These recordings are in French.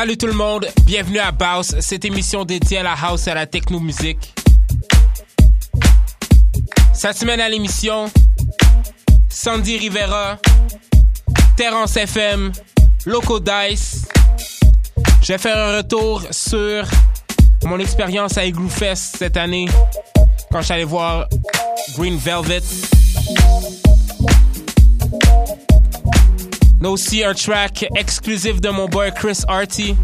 Salut tout le monde, bienvenue à Baus, cette émission dédiée à la house et à la techno-musique. Cette semaine à l'émission, Sandy Rivera, Terence FM, Loco Dice. Je vais faire un retour sur mon expérience à Igloo Fest cette année quand j'allais voir Green Velvet. A aussi un track exclusif de mon boy Chris Arty.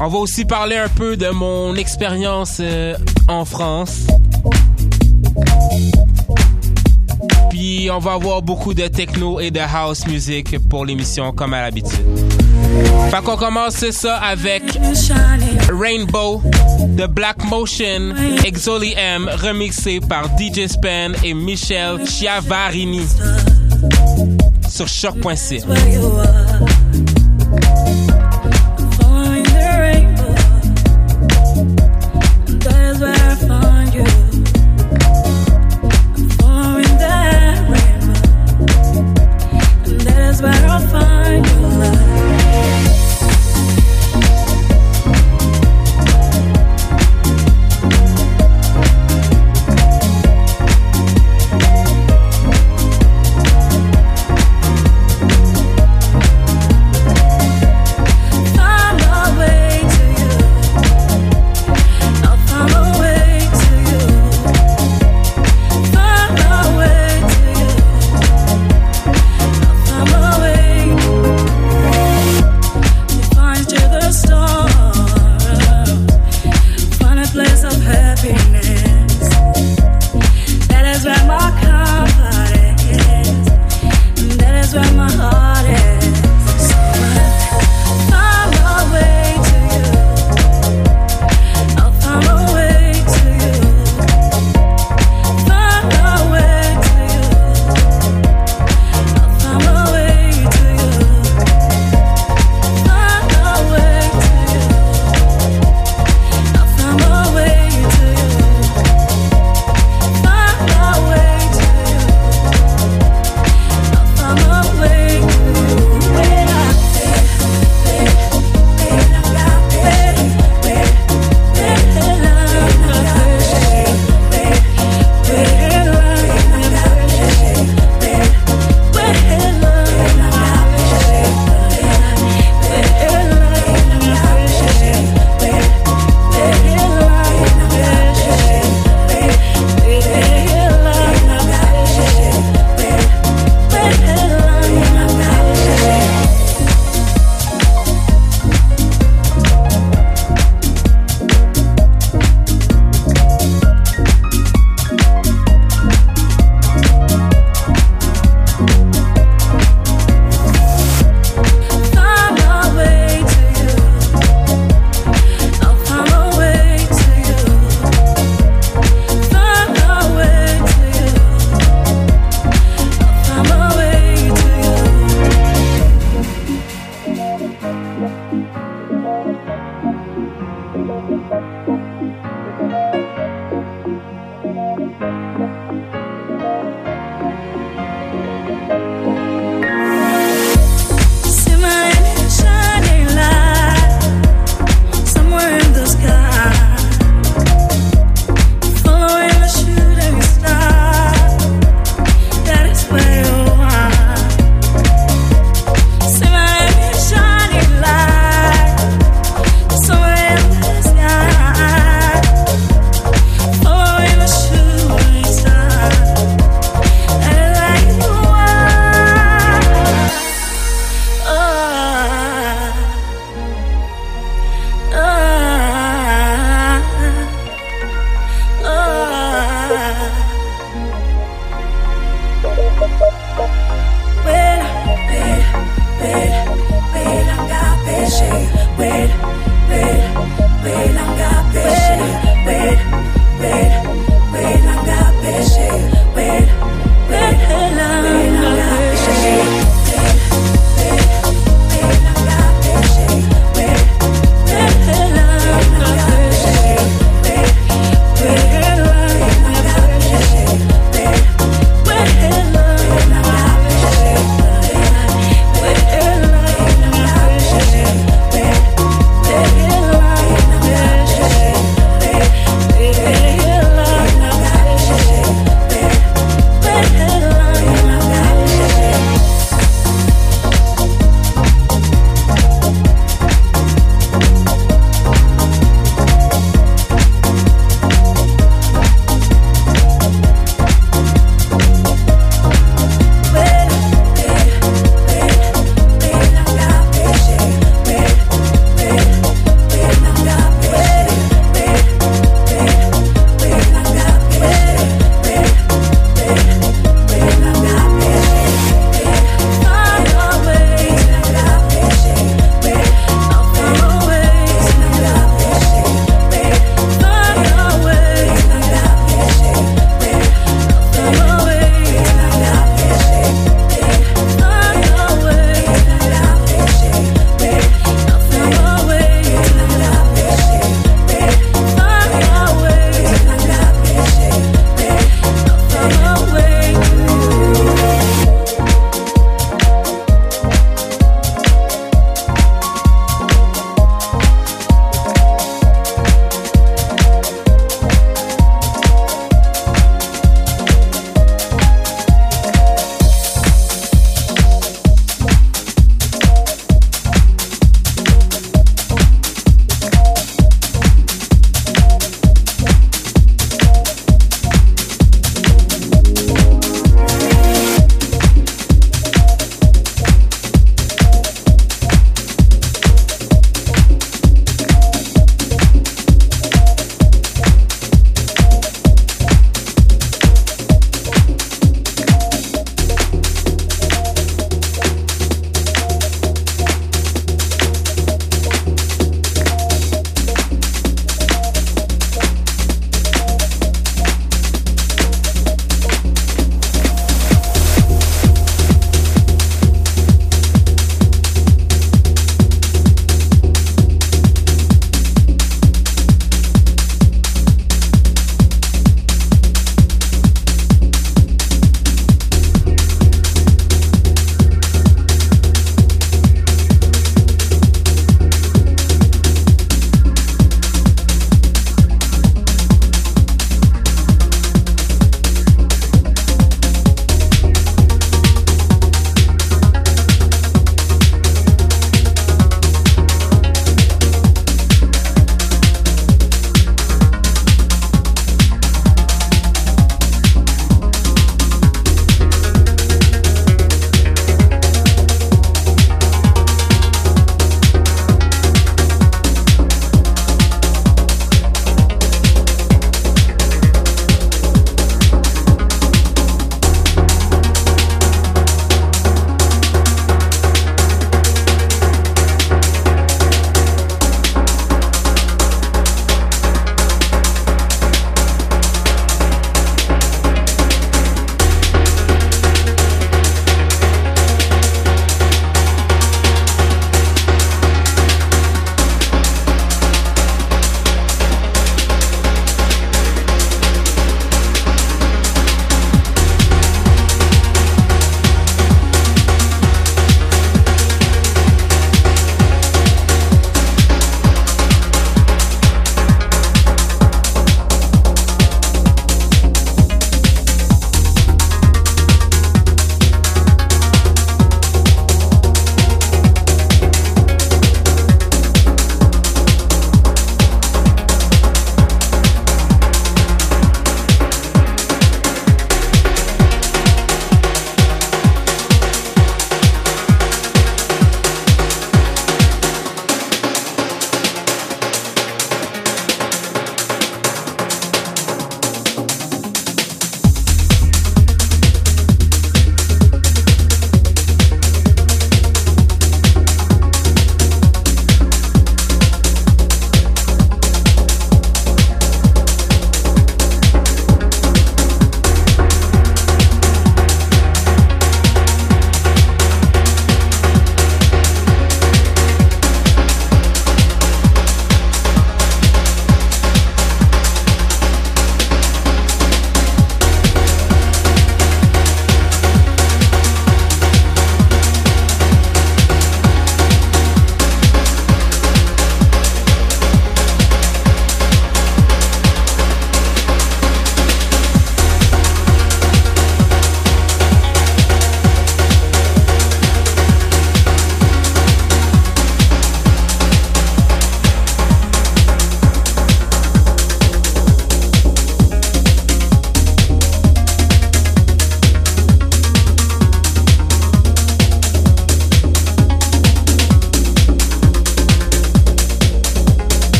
On va aussi parler un peu de mon expérience euh, en France. Puis on va avoir beaucoup de techno et de house music pour l'émission comme à l'habitude. Fait qu'on commence ça avec Rainbow de Black Motion, Exoli M, remixé par DJ Span et Michel Chiavarini sur choc.c.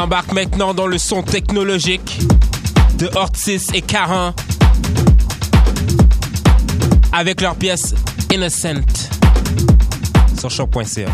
embarque maintenant dans le son technologique de Ortiz et Caron avec leur pièce Innocent sur choc.ca.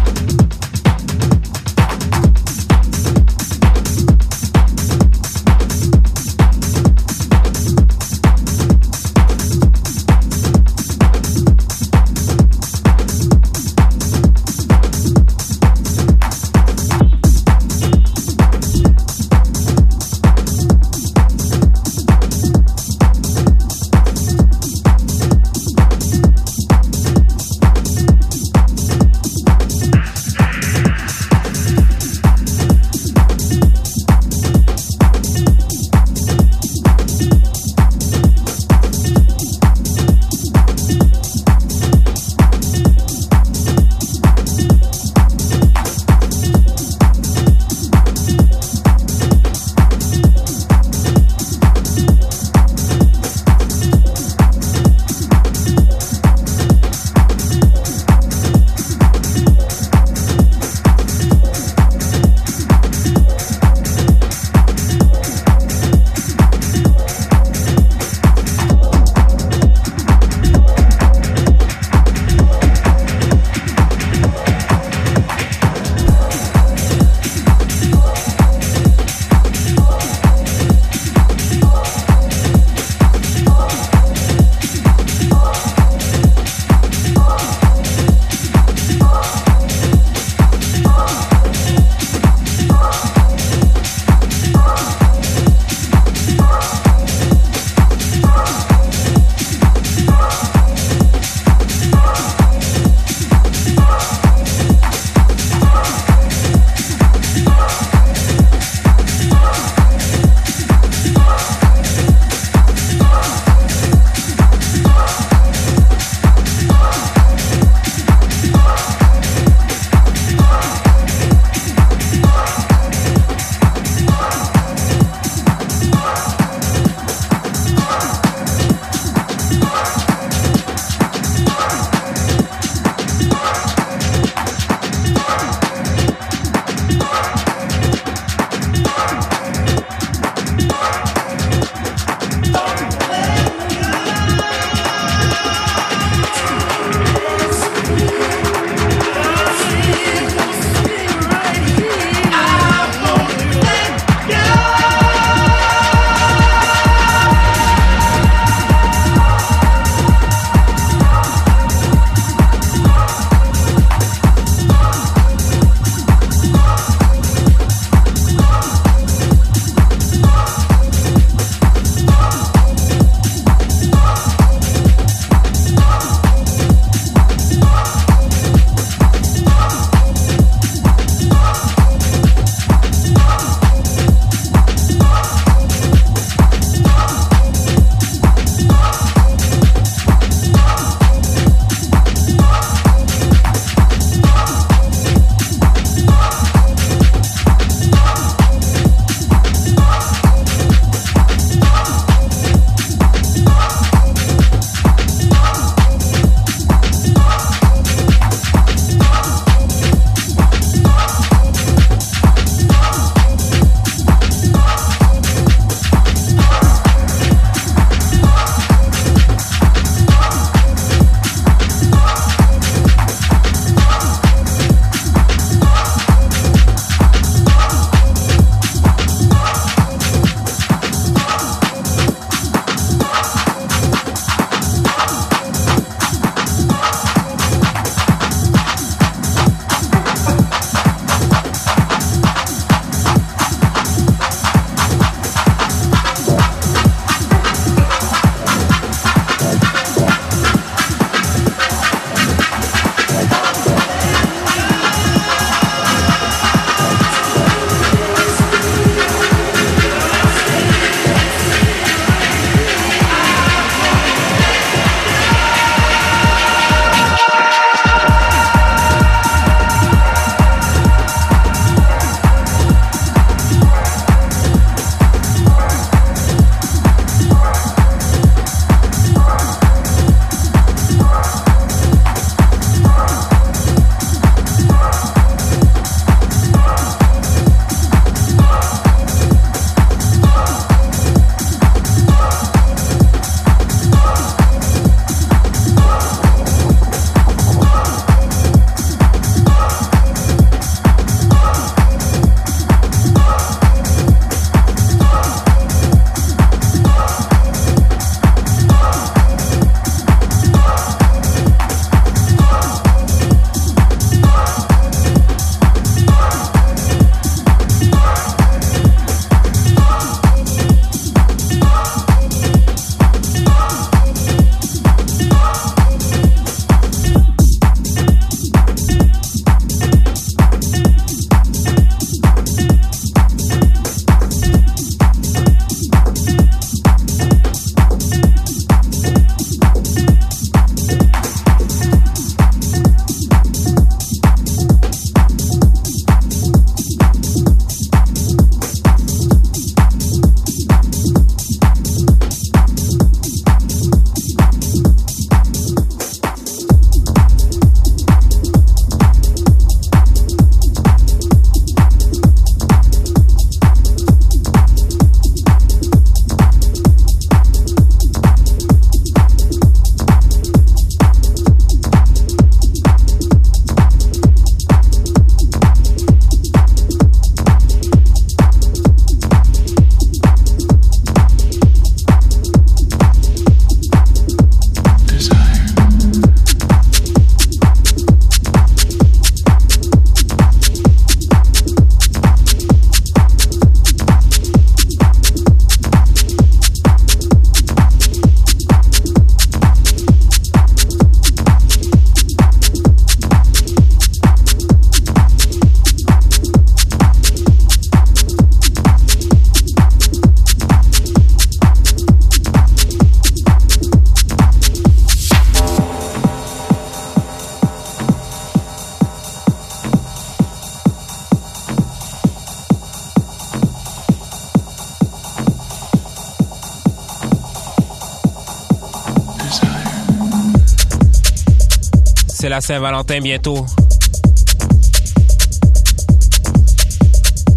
la Saint-Valentin bientôt.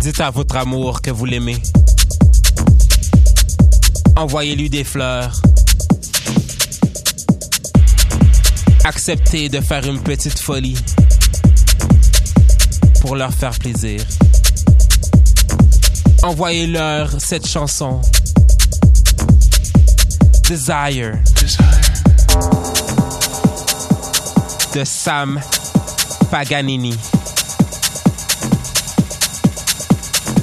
Dites à votre amour que vous l'aimez. Envoyez-lui des fleurs. Acceptez de faire une petite folie pour leur faire plaisir. Envoyez-leur cette chanson. Desire. De Sam Paganini.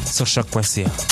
Sur choc.ca.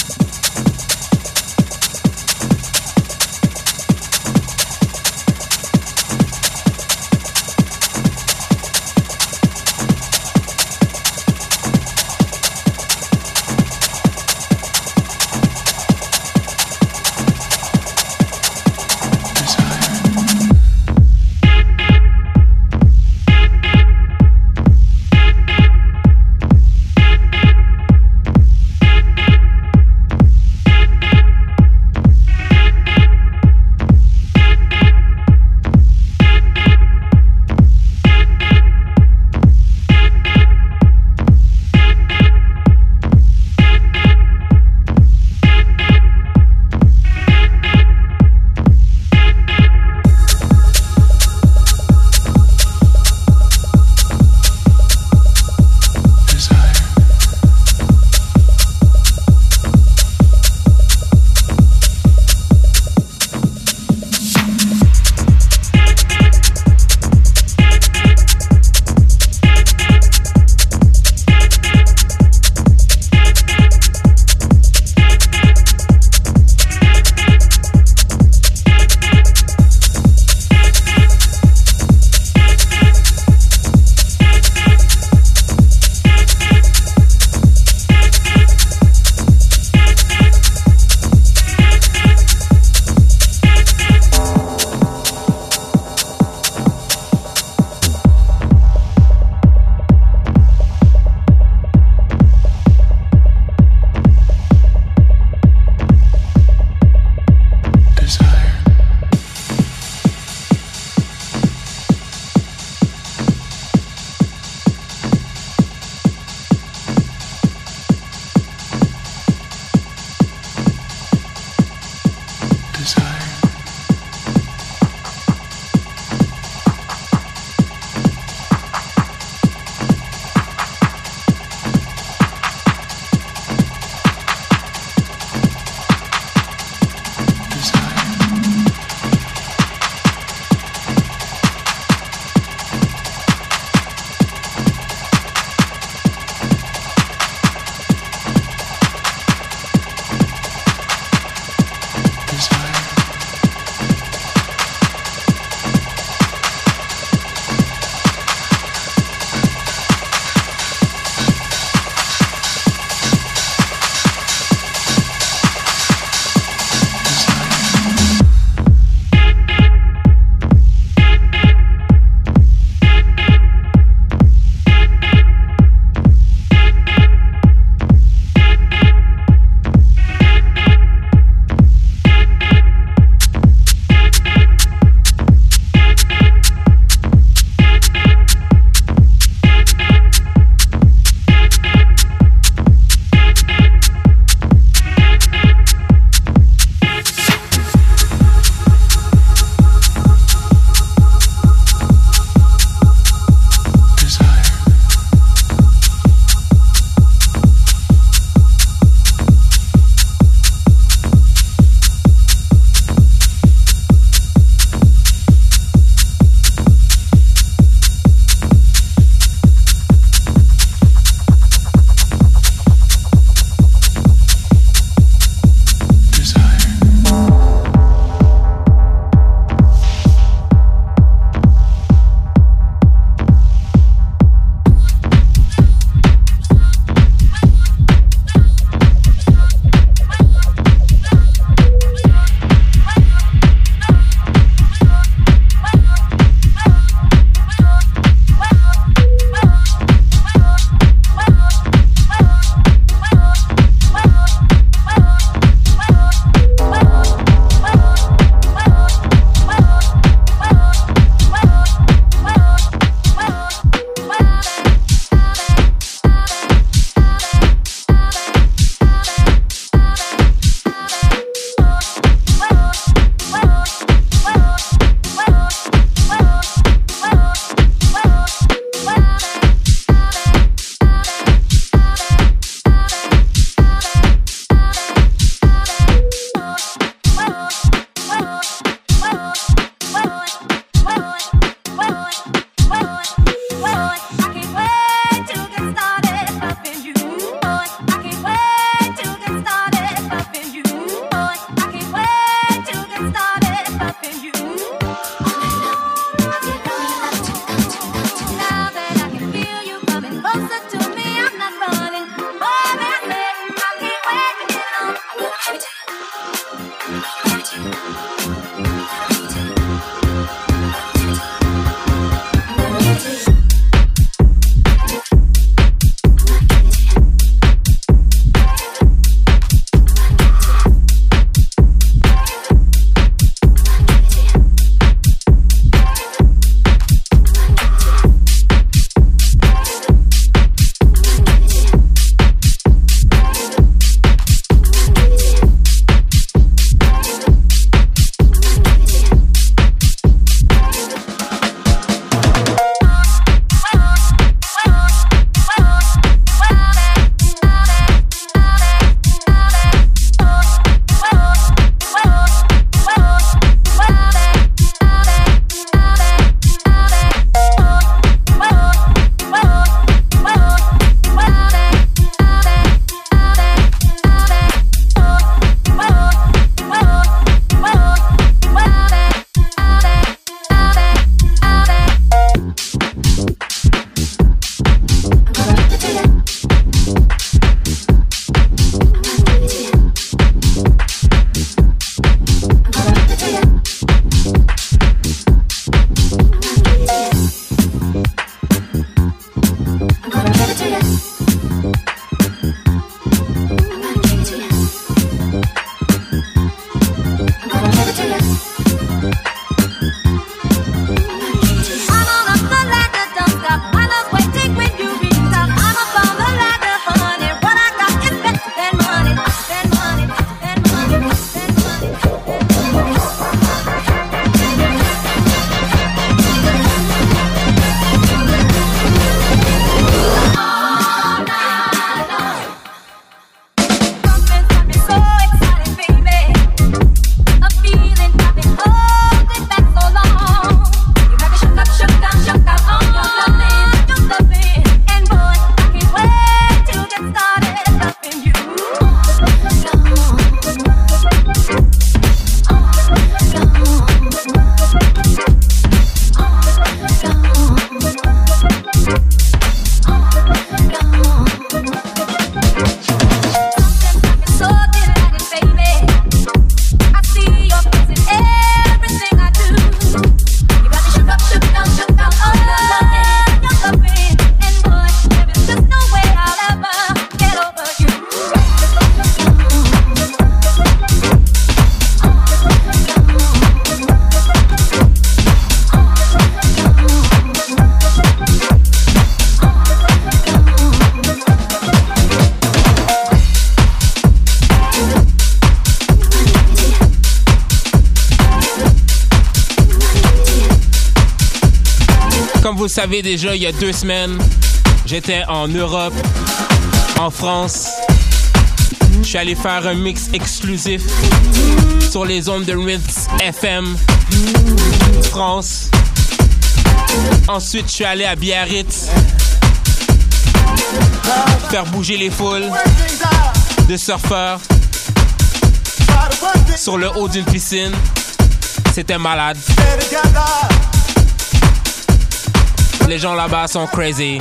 savez déjà, il y a deux semaines, j'étais en Europe, en France. Je suis allé faire un mix exclusif sur les ondes de Ritz FM France. Ensuite, je suis allé à Biarritz faire bouger les foules de surfeurs sur le haut d'une piscine. C'était malade. Les gens là-bas sont crazy.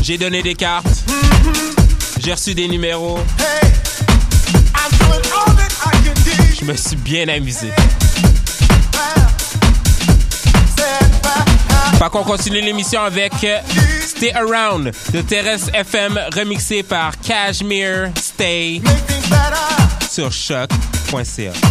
J'ai donné des cartes. J'ai reçu des numéros. Je me suis bien amusé. Fait qu'on continue l'émission avec Stay Around de Terrestre FM remixé par Cashmere Stay sur choc.ca.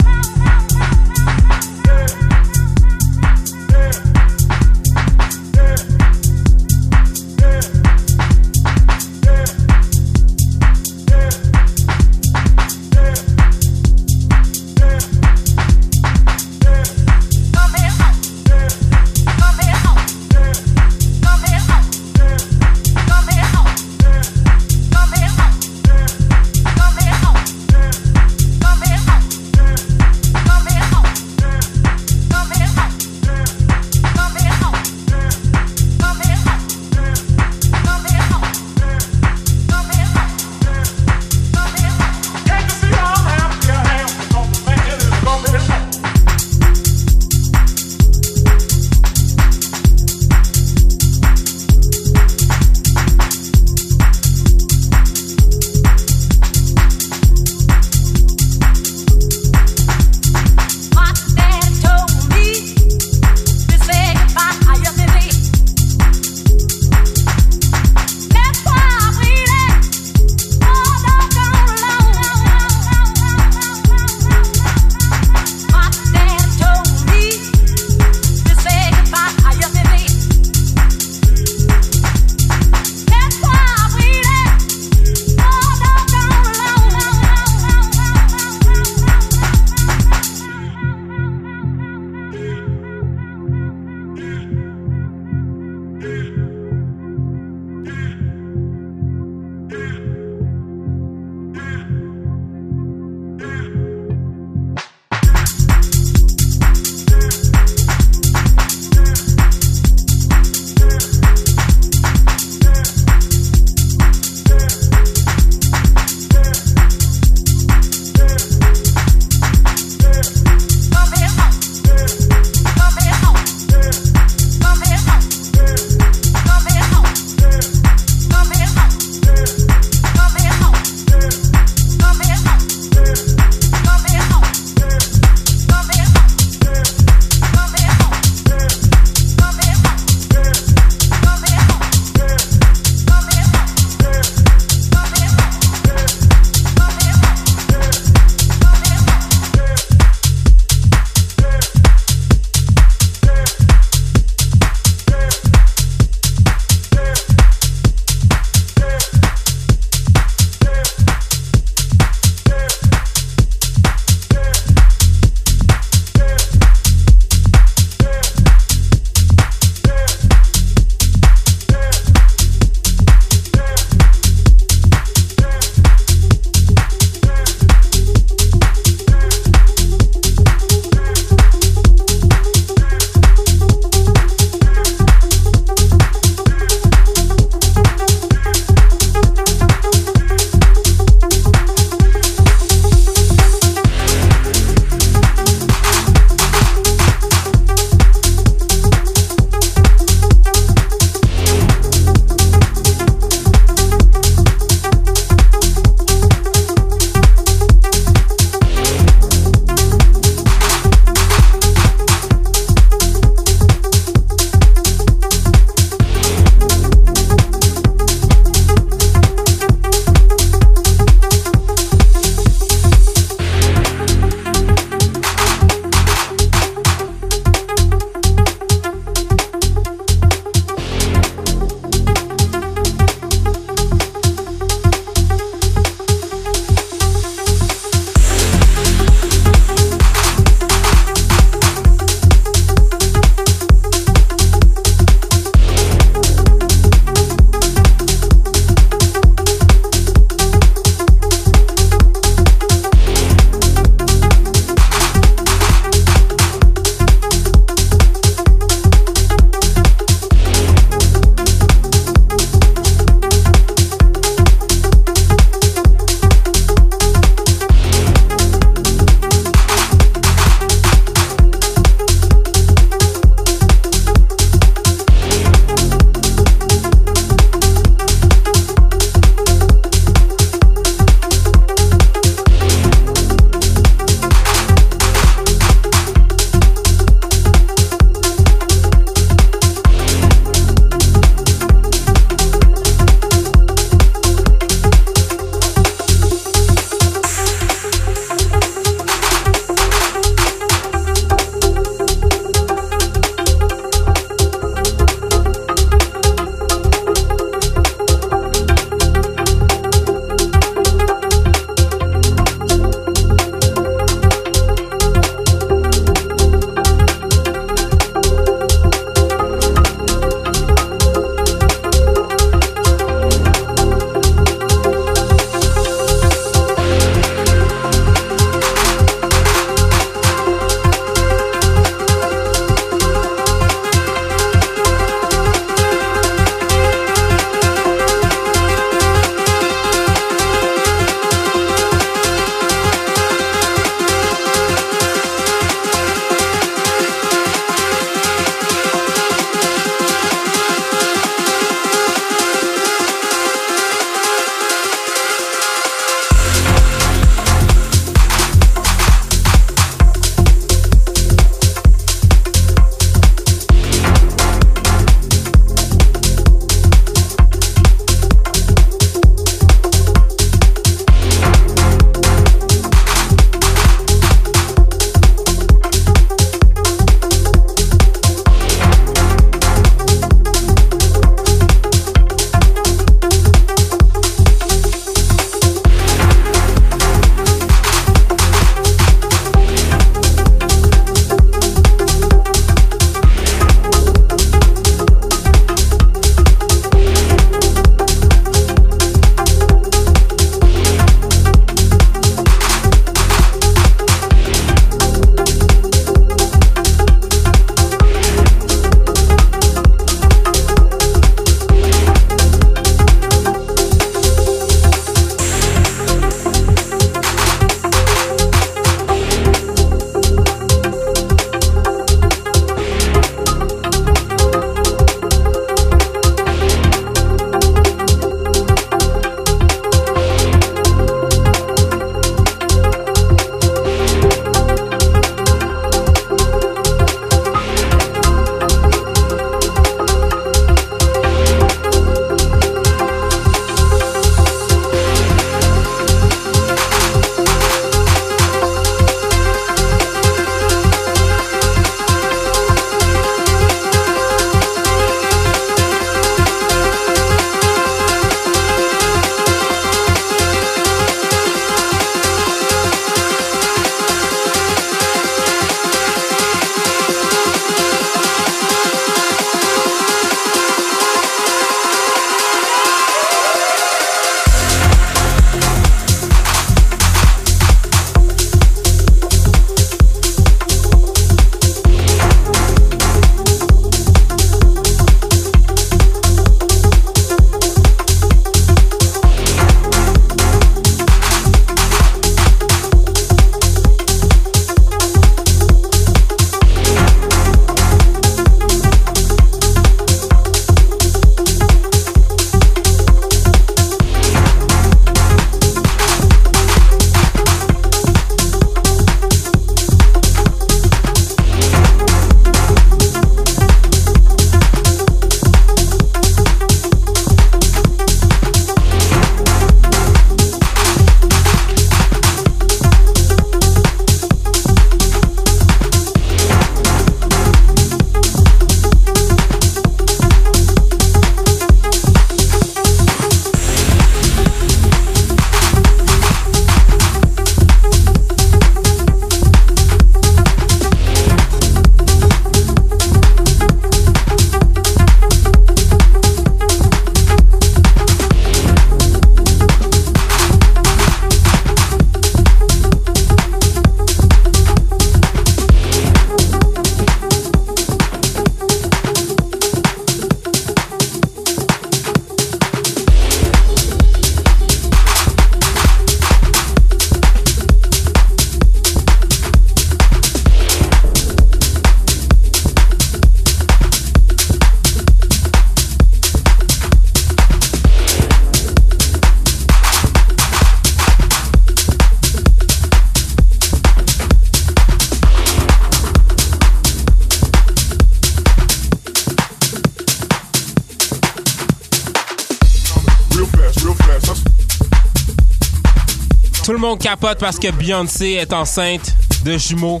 monde capote parce que Beyoncé est enceinte de jumeaux.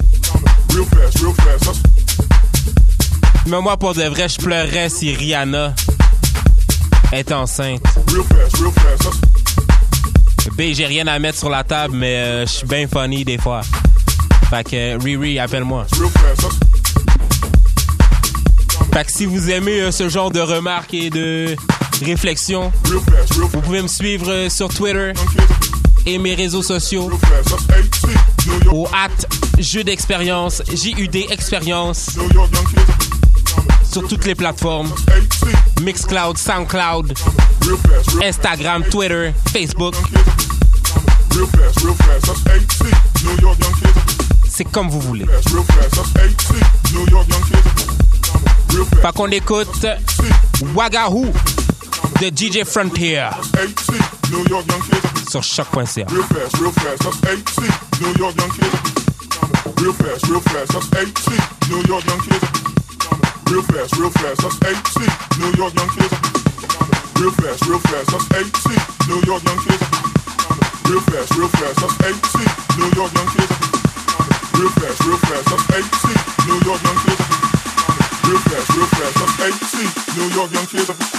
Mais moi, pour de vrai, je pleurerais si Rihanna est enceinte. B, j'ai rien à mettre sur la table, mais euh, je suis bien funny des fois. Fait que Riri, appelle-moi. Fait que si vous aimez euh, ce genre de remarques et de réflexions, vous pouvez me suivre euh, sur Twitter et mes réseaux sociaux au at jeu d'expérience, J-U-D expérience sur toutes les plateformes Mixcloud, Soundcloud, Instagram, Twitter, Facebook. C'est comme vous voulez. Pas qu'on écoute Wagahoo de DJ Frontier sur choc.ca. Real fast, real fast, that's AT, New York young kids. Real fast, real fast, that's AT, New York young kids. Real fast, real fast, that's AT, New York young kids. Real fast, real fast, that's AT, New York young kids. Real fast, real fast, that's AT, New York young kids. Real fast, real fast, that's AT, New York young kids.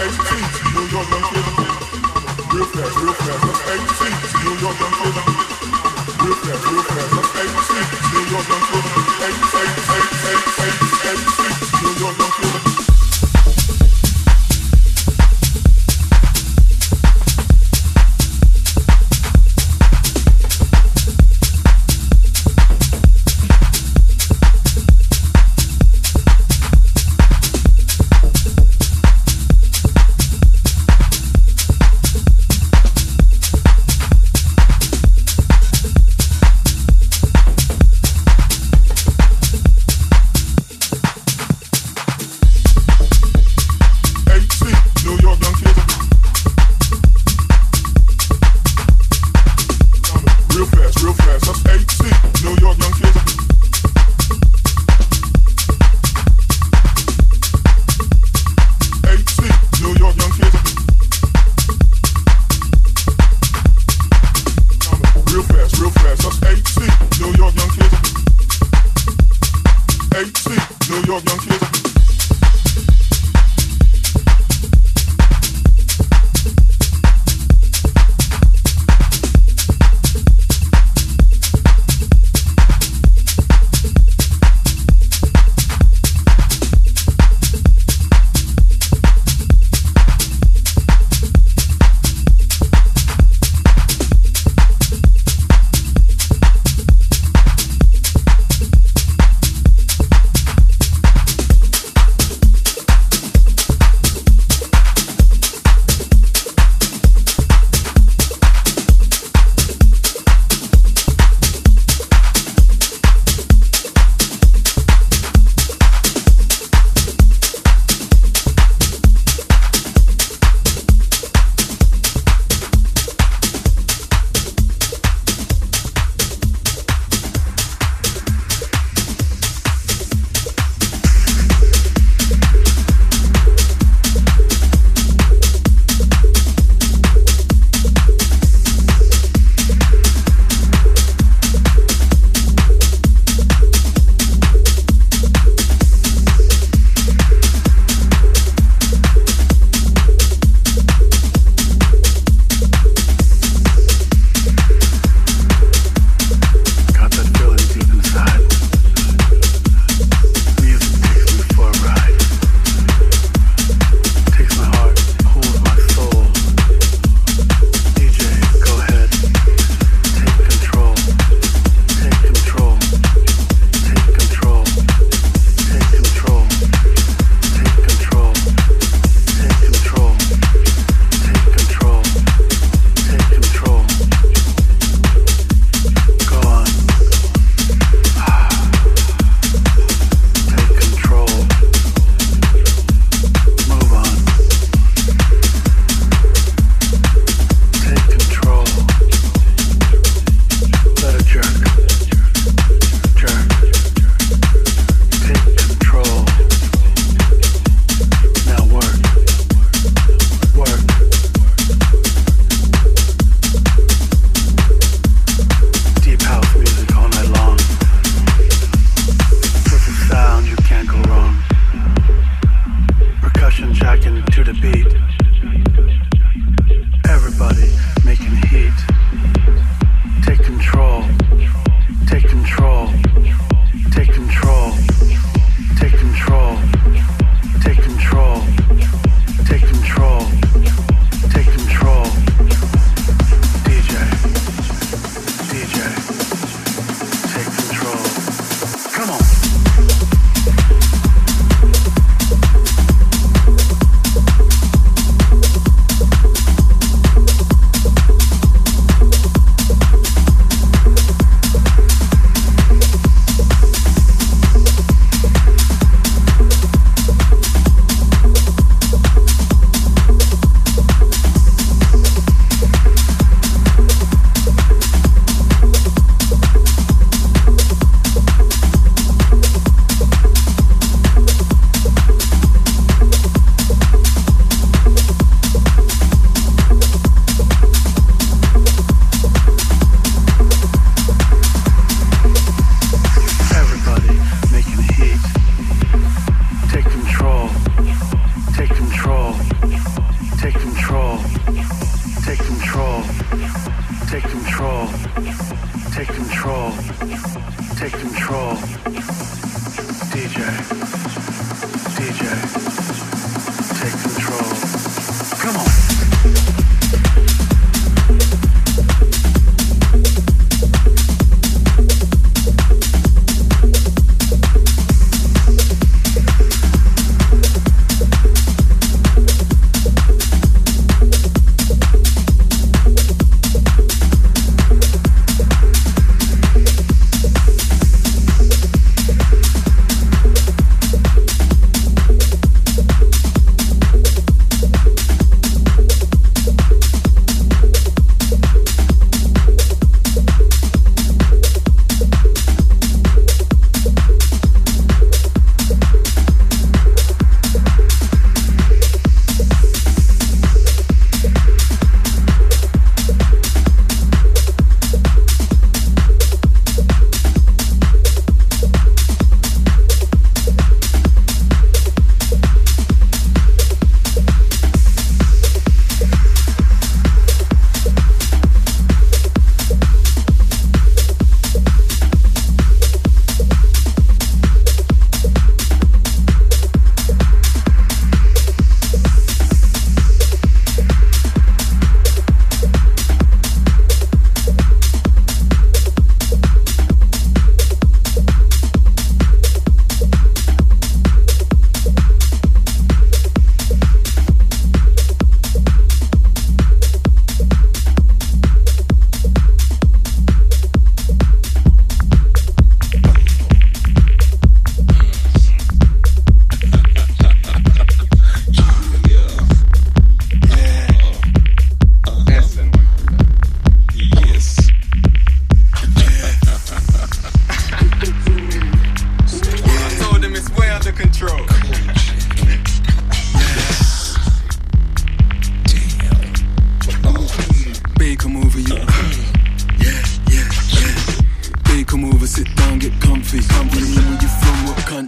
real fast, real fast.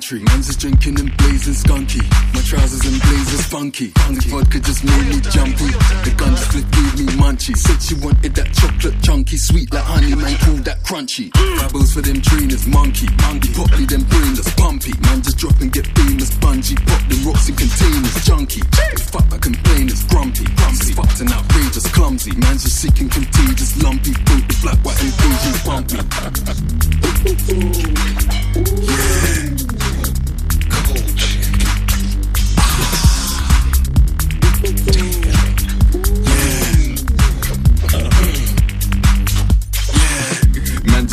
country. Man's just drinking and blazing skunky. My trousers and blazers funky. The vodka just made me jumpy. The gun split gave me munchy. Said she wanted that chocolate chunky, sweet like honey. Man called that crunchy. Babbles for them trainers, monkey. Monkey poppy me them brainless pumpy. Man just drop and get famous bungee. Pop the rocks in containers, junky. Fuck that complainers, grumpy. Grumpy. Fucked and outrageous, clumsy. Man's just sick and contagious, lumpy. Boot the black, white, and Asian bumpy. Yeah.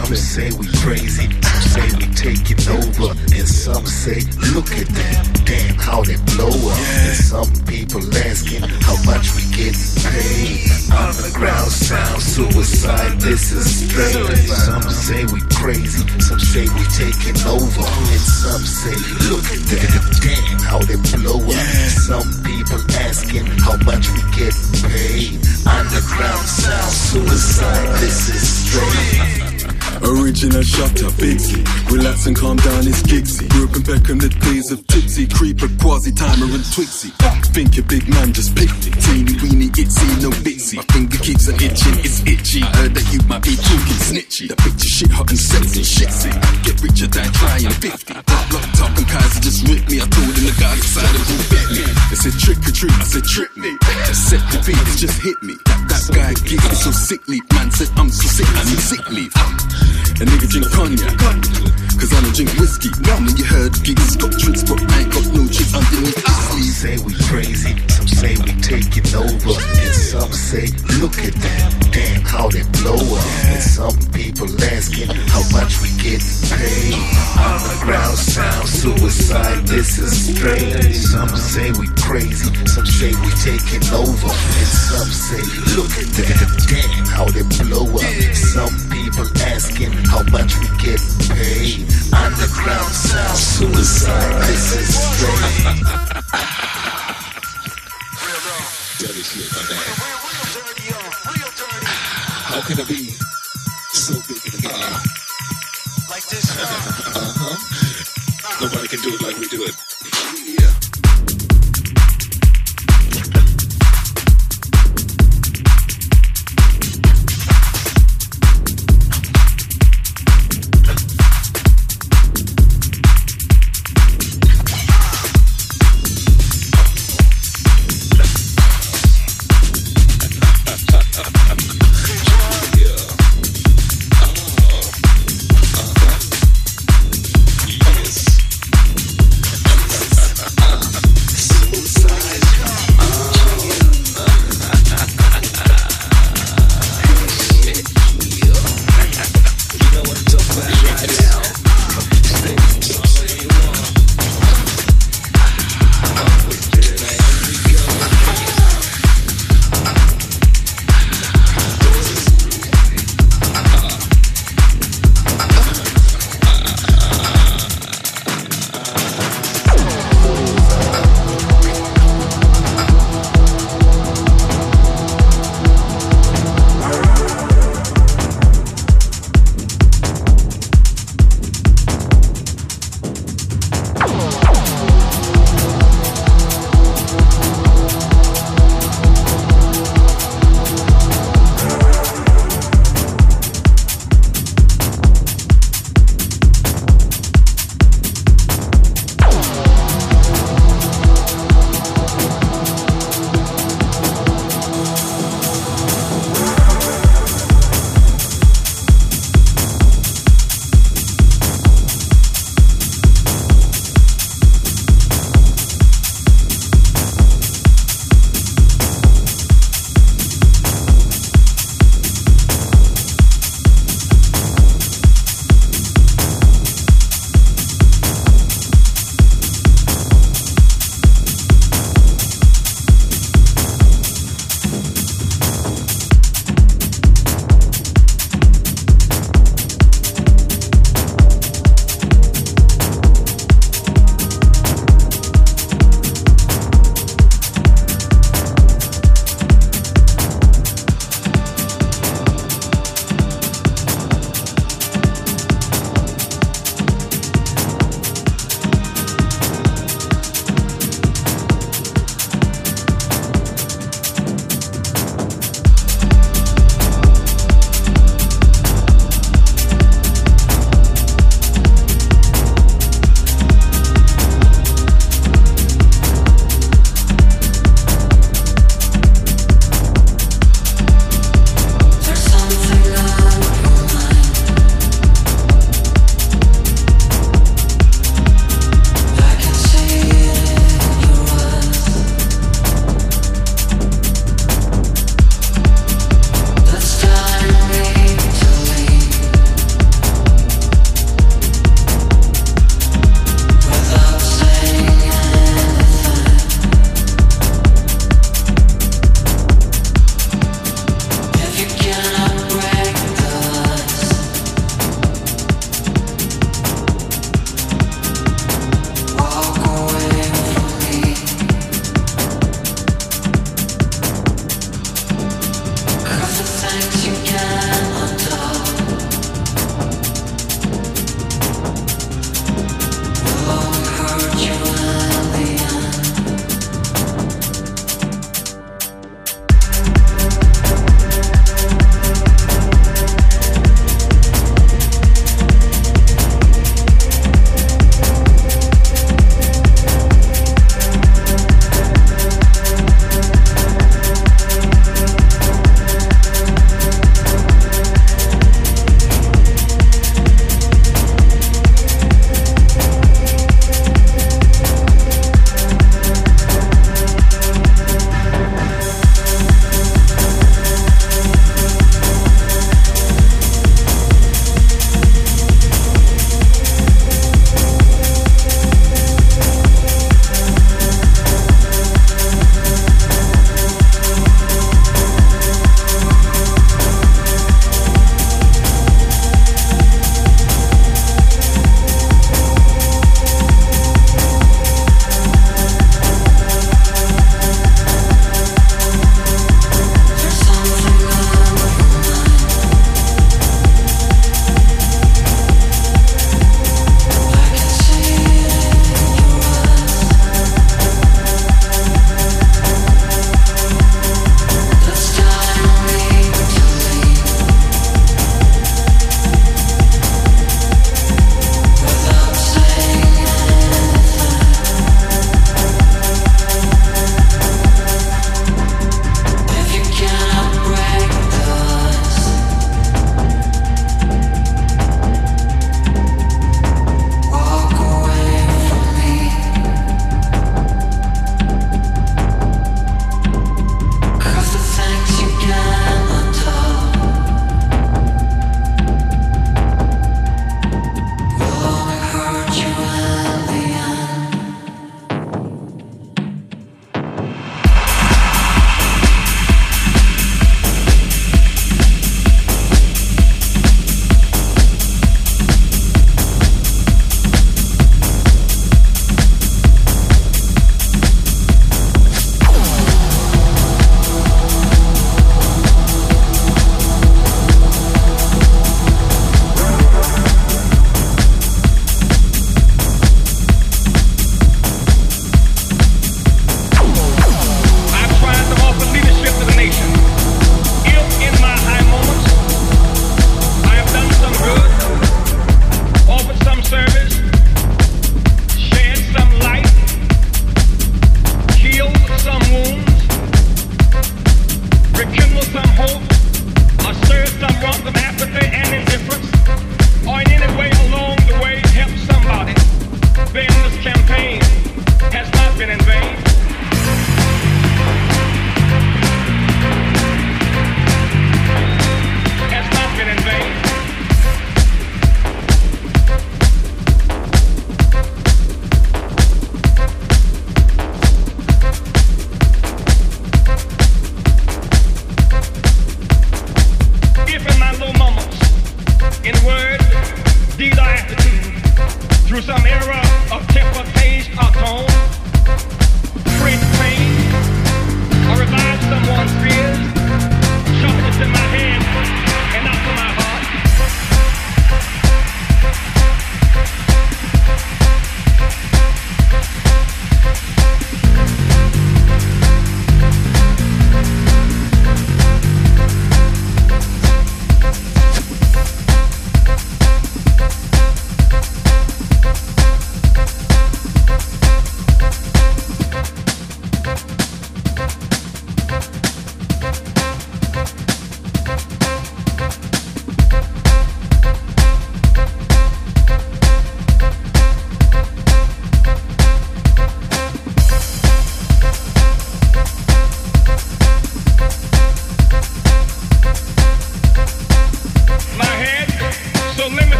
Some say we crazy, some say we taking over, and some say, look at that, damn how they blow up. And some people asking how much we get paid. Underground sound, suicide, this is straight. Some say we crazy, some say we taking over, and some say, look at that, damn how they blow up. Some people asking how much we get paid. Underground sound, suicide, this is straight. Original shutter, Bigsy. Relax and calm down, it's Gigsy. Grew up in Beckham, the days of Tipsy. Creeper, Quasi, Timer, and Twixy. Think your big man just picked me. Teeny weeny, itsy, no bitsy. My finger keeps on itching, it's itchy. I Heard that you might be talking snitchy. The picture shit hot and sexy, shitsy. Get richer than trying 50. Locked up and Kaiser just ripped me. I told him the guy inside of will bit me. Said trick or treat, I said trip me. Just set the beat, it just hit me. That, that guy me so sickly. Man said I'm so sick, I need sick leave. A nigga drink cognac. Cause I don't drink whiskey. Now when you heard gigs got tricks, but I ain't got no tricks underneath. Some say we crazy, some say we taking over. And some say, look at that, damn how they blow up. And some people asking how much we get paid. Underground sound, suicide, this is strange. Some say we crazy, some say we taking over, and some say, look at that, damn how they blow up. Some people asking how much we get paid. Underground sound, suicide, this is strange. Dirty shit, my man. How can I be so big in the game? Like this. Uh-huh. Nobody can do it like we do it.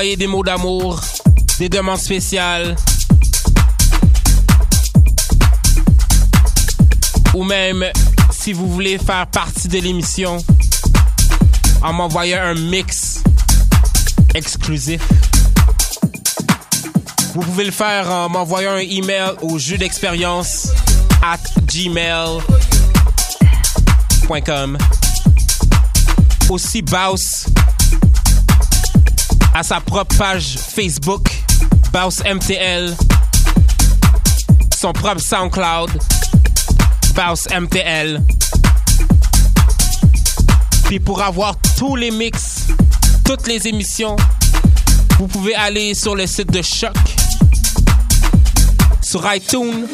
Des mots d'amour, des demandes spéciales, ou même si vous voulez faire partie de l'émission en m'envoyant un mix exclusif. Vous pouvez le faire en m'envoyant un email au jeu d'expérience at gmail.com. Aussi Baus à sa propre page Facebook, Baus MTL, son propre SoundCloud, Baus MTL. Puis pour avoir tous les mix, toutes les émissions, vous pouvez aller sur le site de Choc, sur iTunes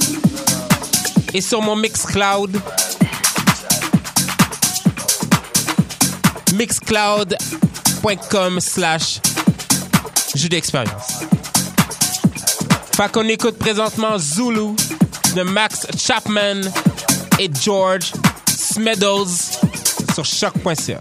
et sur mon Mixcloud. Mixcloud.com slash d'expérience. Fait écoute présentement Zulu de Max Chapman et George Smeddles sur choc.ca.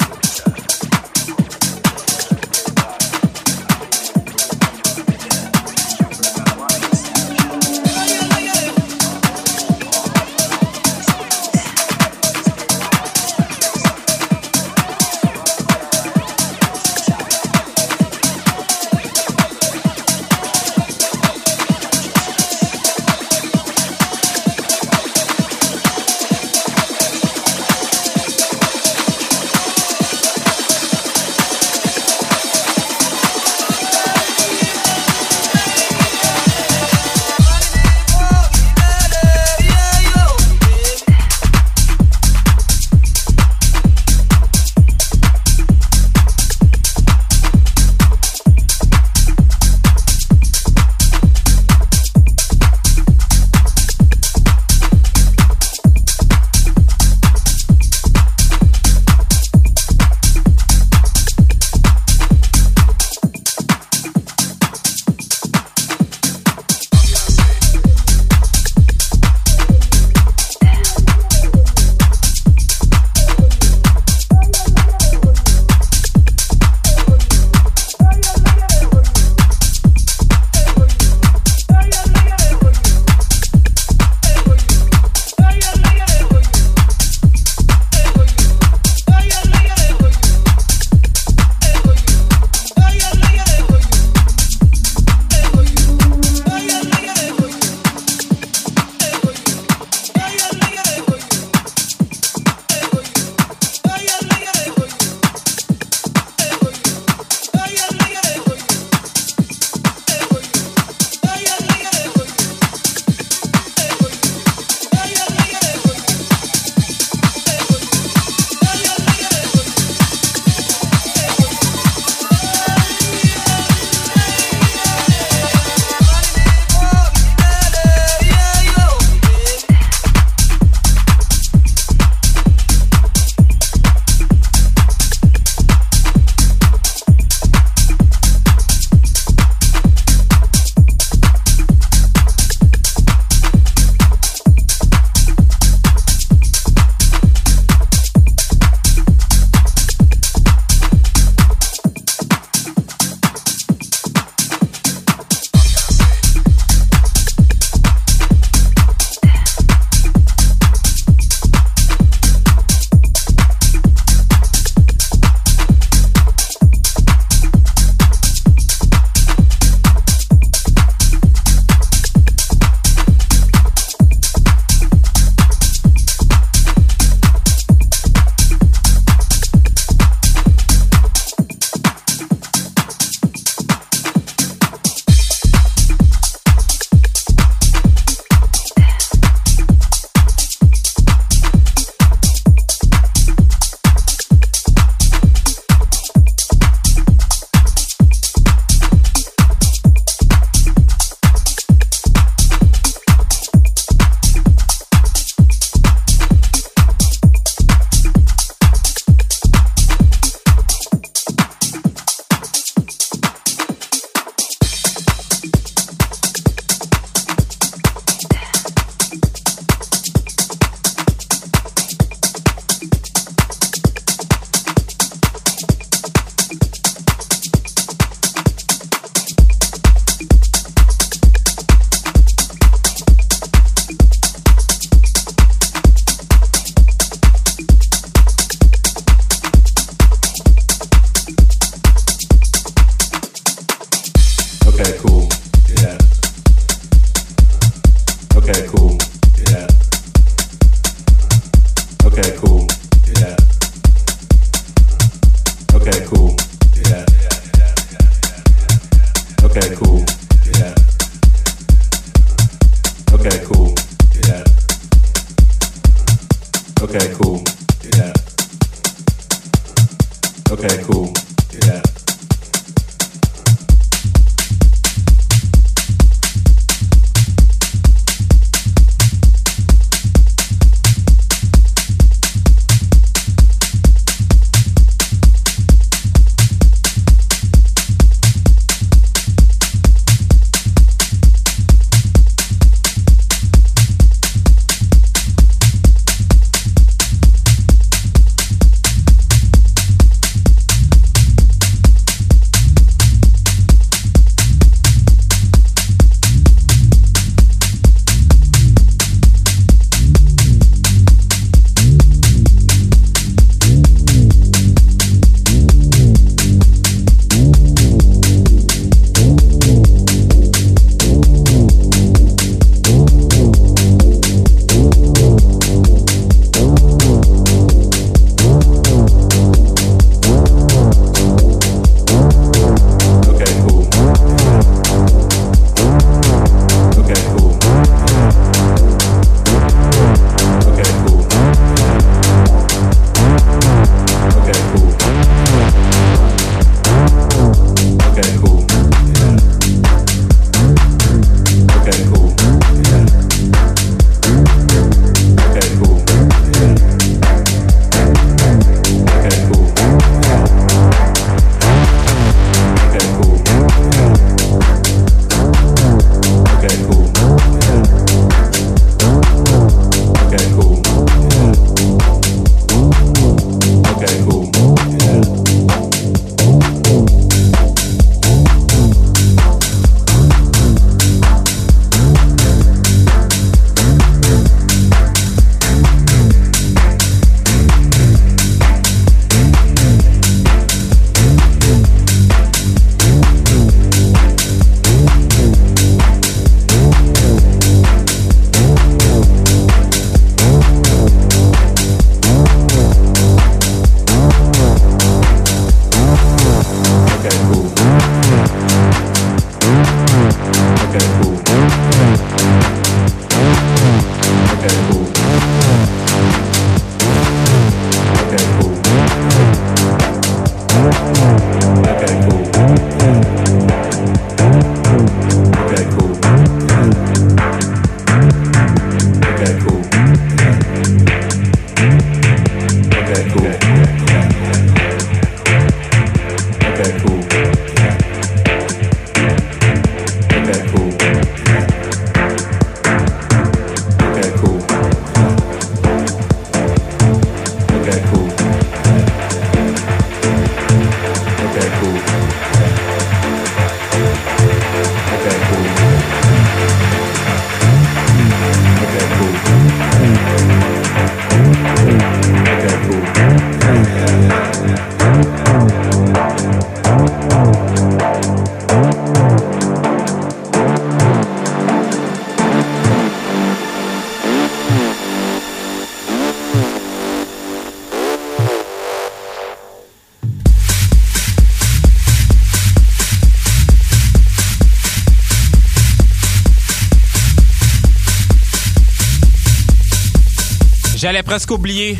J'allais presque oublier.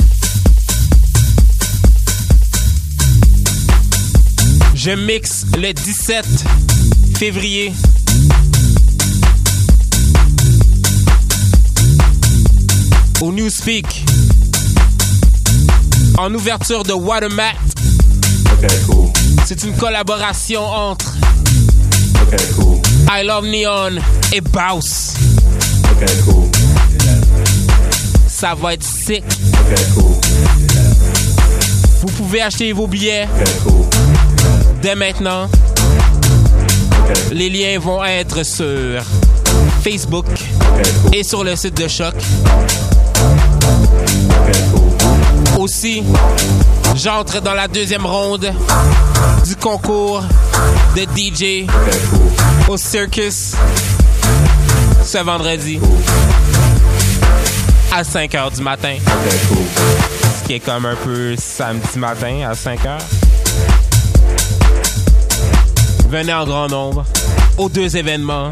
Je mixe le 17 février. Au Newspeak. En ouverture de Watermat. cool. C'est une collaboration entre cool. I Love Neon et Baus. cool ça va être cool. Vous pouvez acheter vos billets cool. dès maintenant. Les liens vont être sur Facebook cool. et sur le site de Choc. Aussi, j'entre dans la deuxième ronde du concours de DJ au Circus ce vendredi à 5 h du matin. Ce qui est comme un peu samedi matin à 5 h. Venez en grand nombre aux deux événements.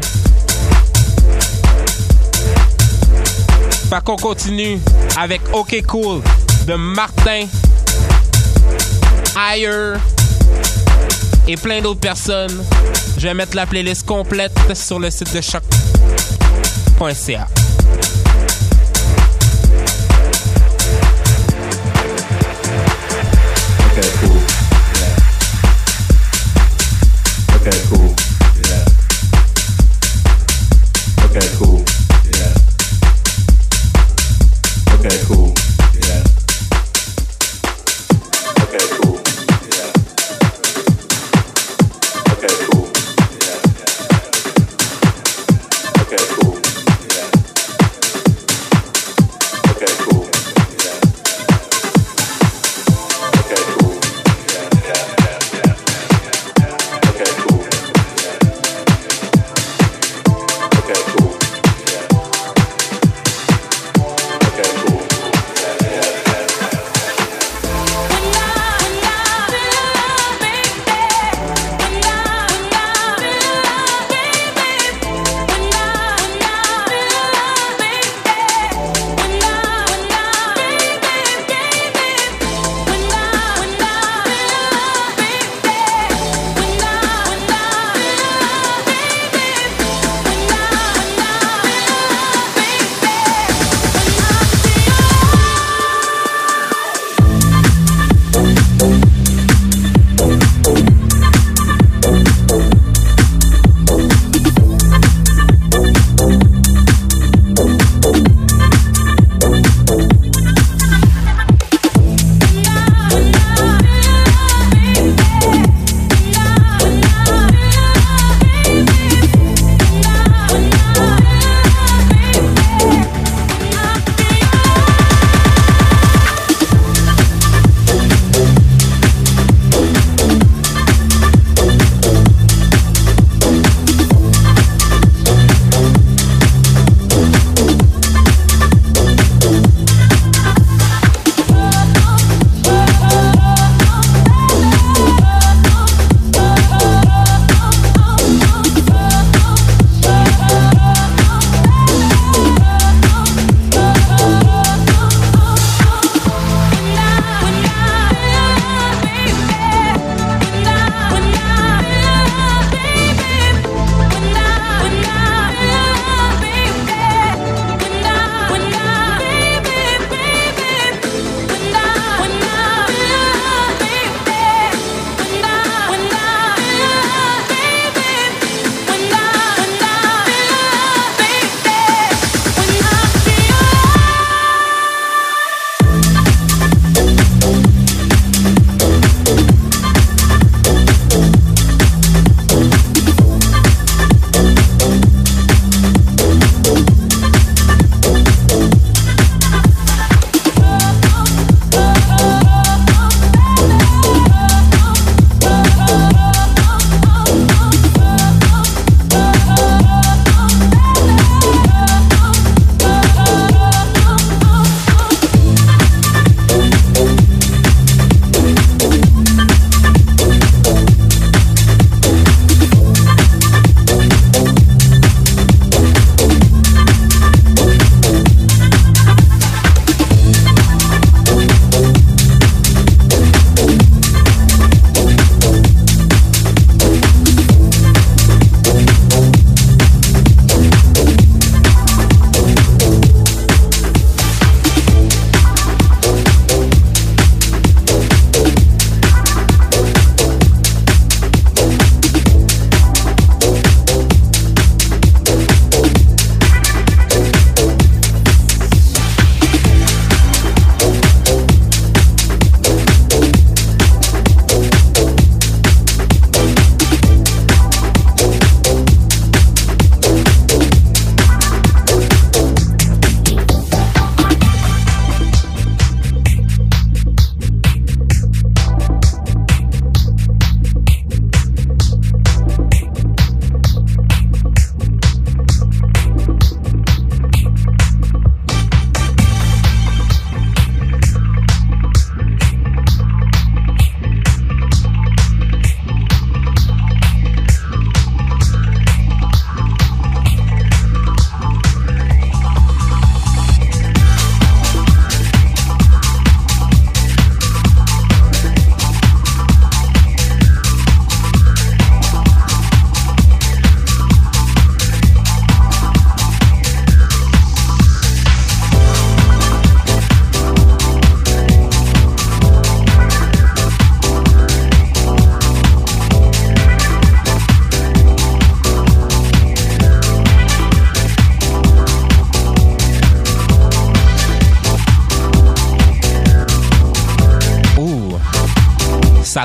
Fait qu'on continue avec OK Cool de Martin, Ayer et plein d'autres personnes. Je vais mettre la playlist complète sur le site de choc.ca. cool.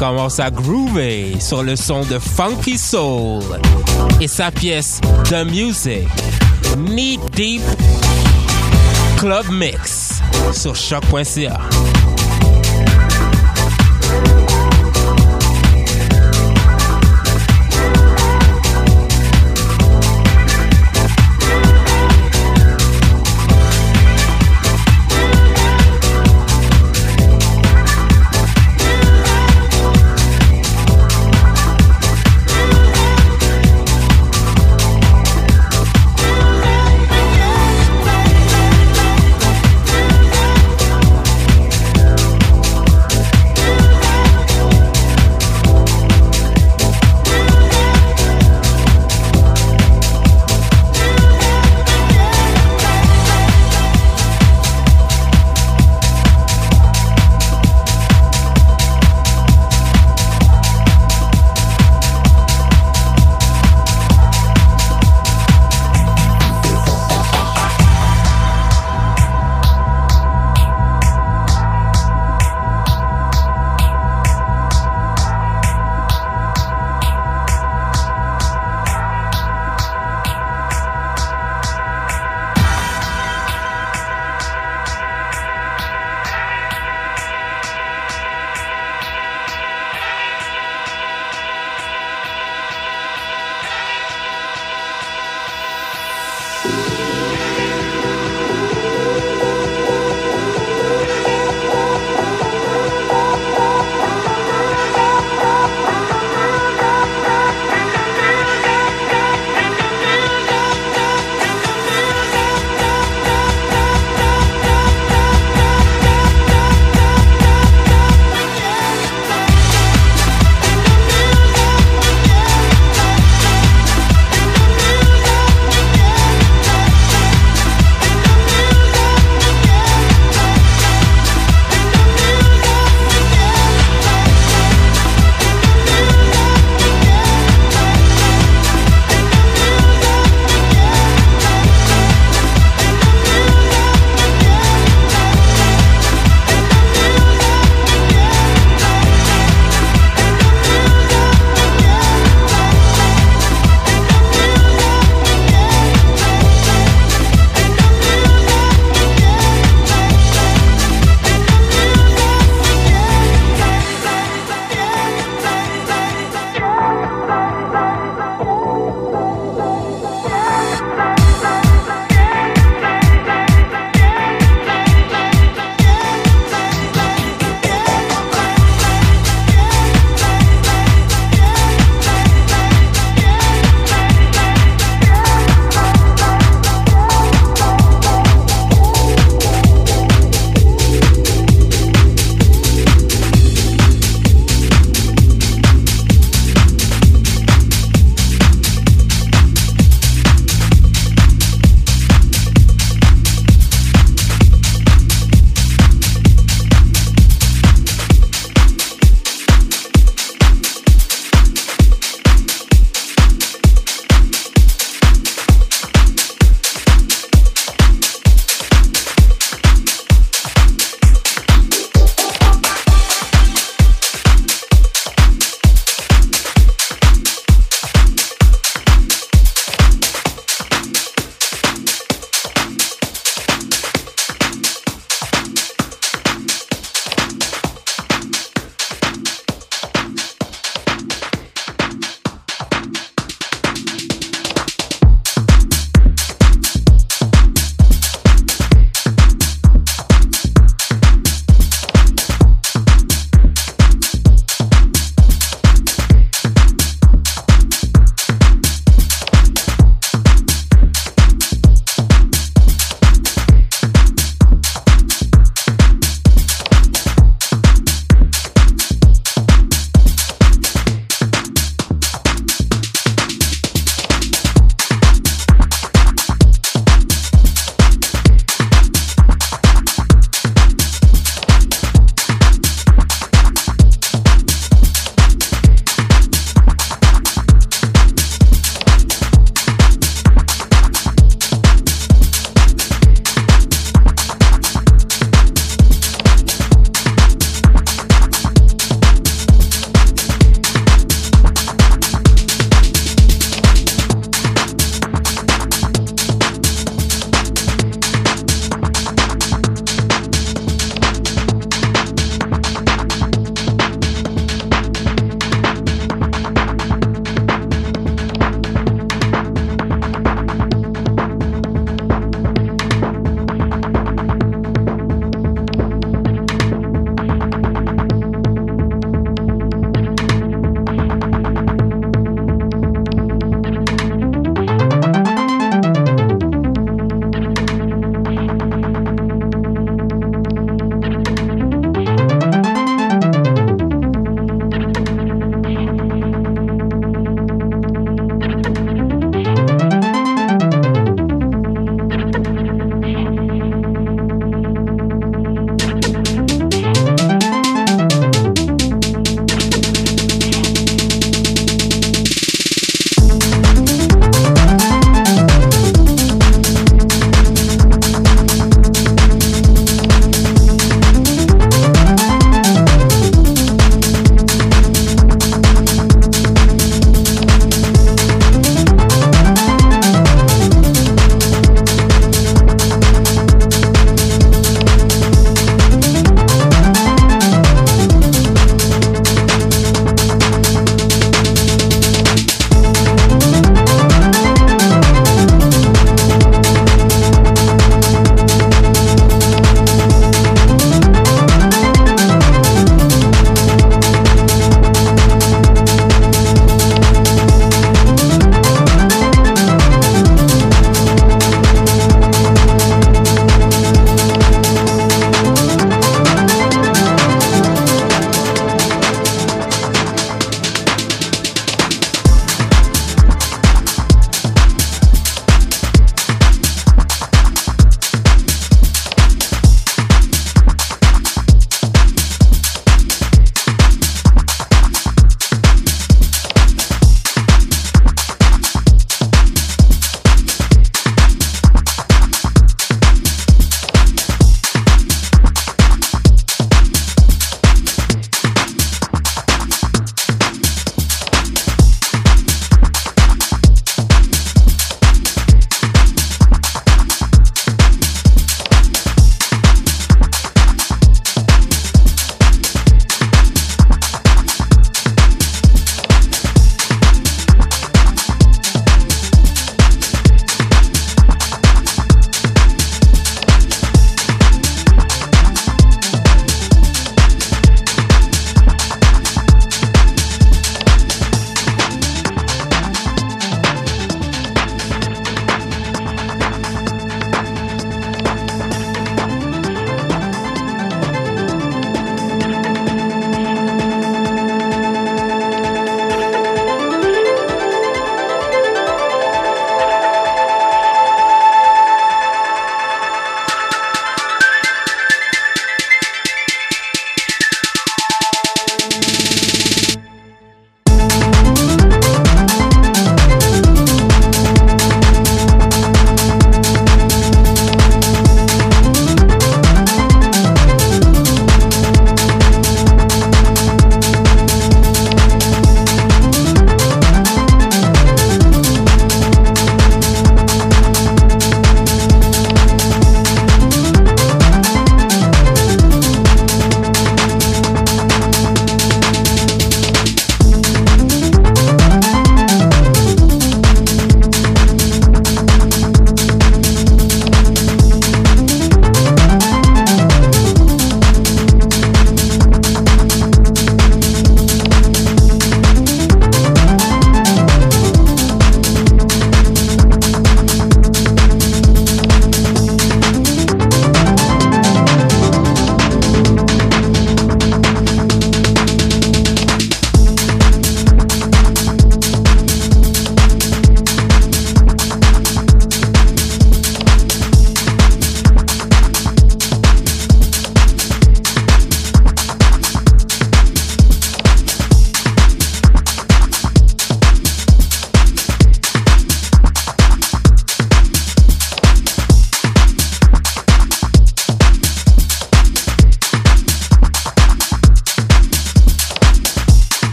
Commence à groover sur le son de Funky Soul et sa pièce The Music, Knee Deep Club Mix sur choc.ca.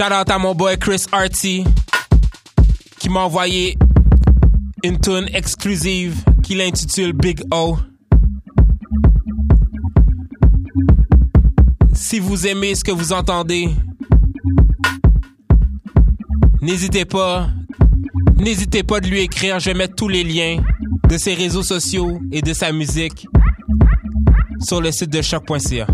Shout out à mon boy Chris Arty qui m'a envoyé une tune exclusive qu'il intitule Big O. Si vous aimez ce que vous entendez, n'hésitez pas, n'hésitez pas de lui écrire. Je vais mettre tous les liens de ses réseaux sociaux et de sa musique sur le site de choc.ca.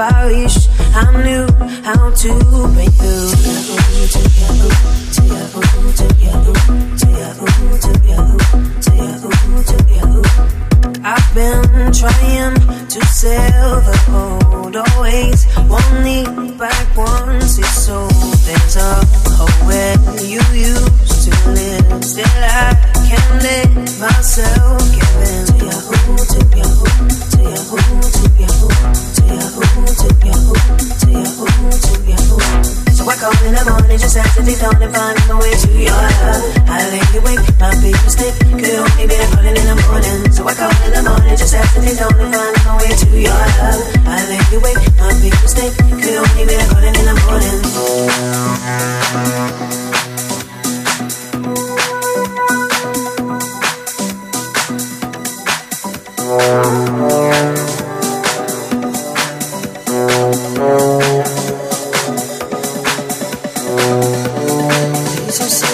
I wish I knew how to make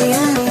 yeah.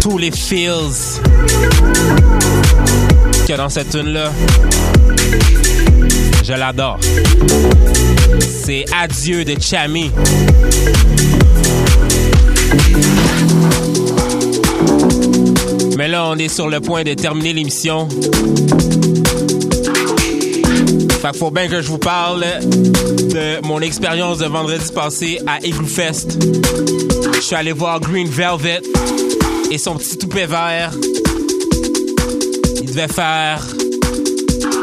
Tous les feels qu'il y a dans cette tune là Je l'adore. C'est Adieu de Chami. Mais là, on est sur le point de terminer l'émission. Fait faut bien que je vous parle de mon expérience de vendredi passé à Igloo Fest. Je suis allé voir Green Velvet et son petit toupet vert. Il devait faire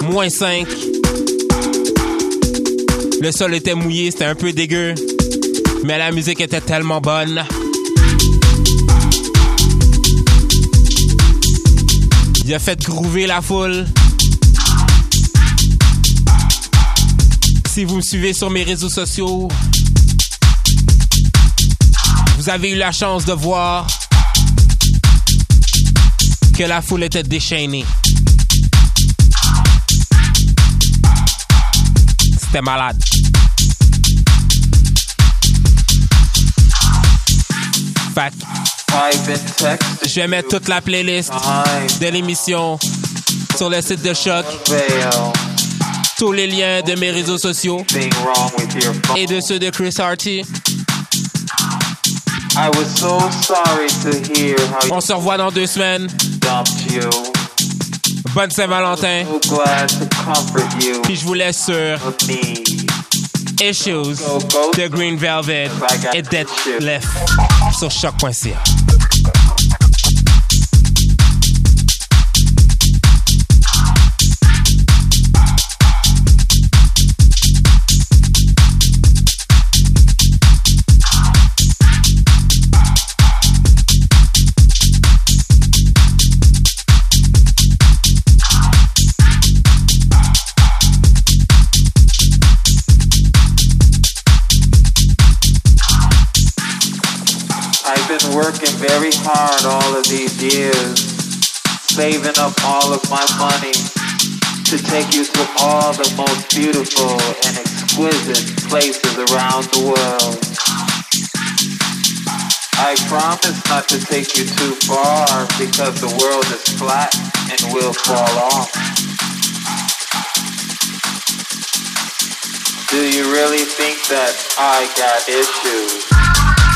moins 5. Le sol était mouillé, c'était un peu dégueu. Mais la musique était tellement bonne. Il a fait groover la foule. Si vous me suivez sur mes réseaux sociaux, vous avez eu la chance de voir que la foule était déchaînée. C'était malade. Fait je vais mettre toute la playlist de l'émission sur le site de Choc tous les liens de mes réseaux sociaux et de ceux de Chris Harty. On se revoit dans deux semaines. Bonne Saint-Valentin. Puis je vous laisse sur Issues de Green Velvet et Dead Left sur choc.ca. working very hard all of these years, saving up all of my money to take you to all the most beautiful and exquisite places around the world. I promise not to take you too far because the world is flat and will fall off. Do you really think that I got issues?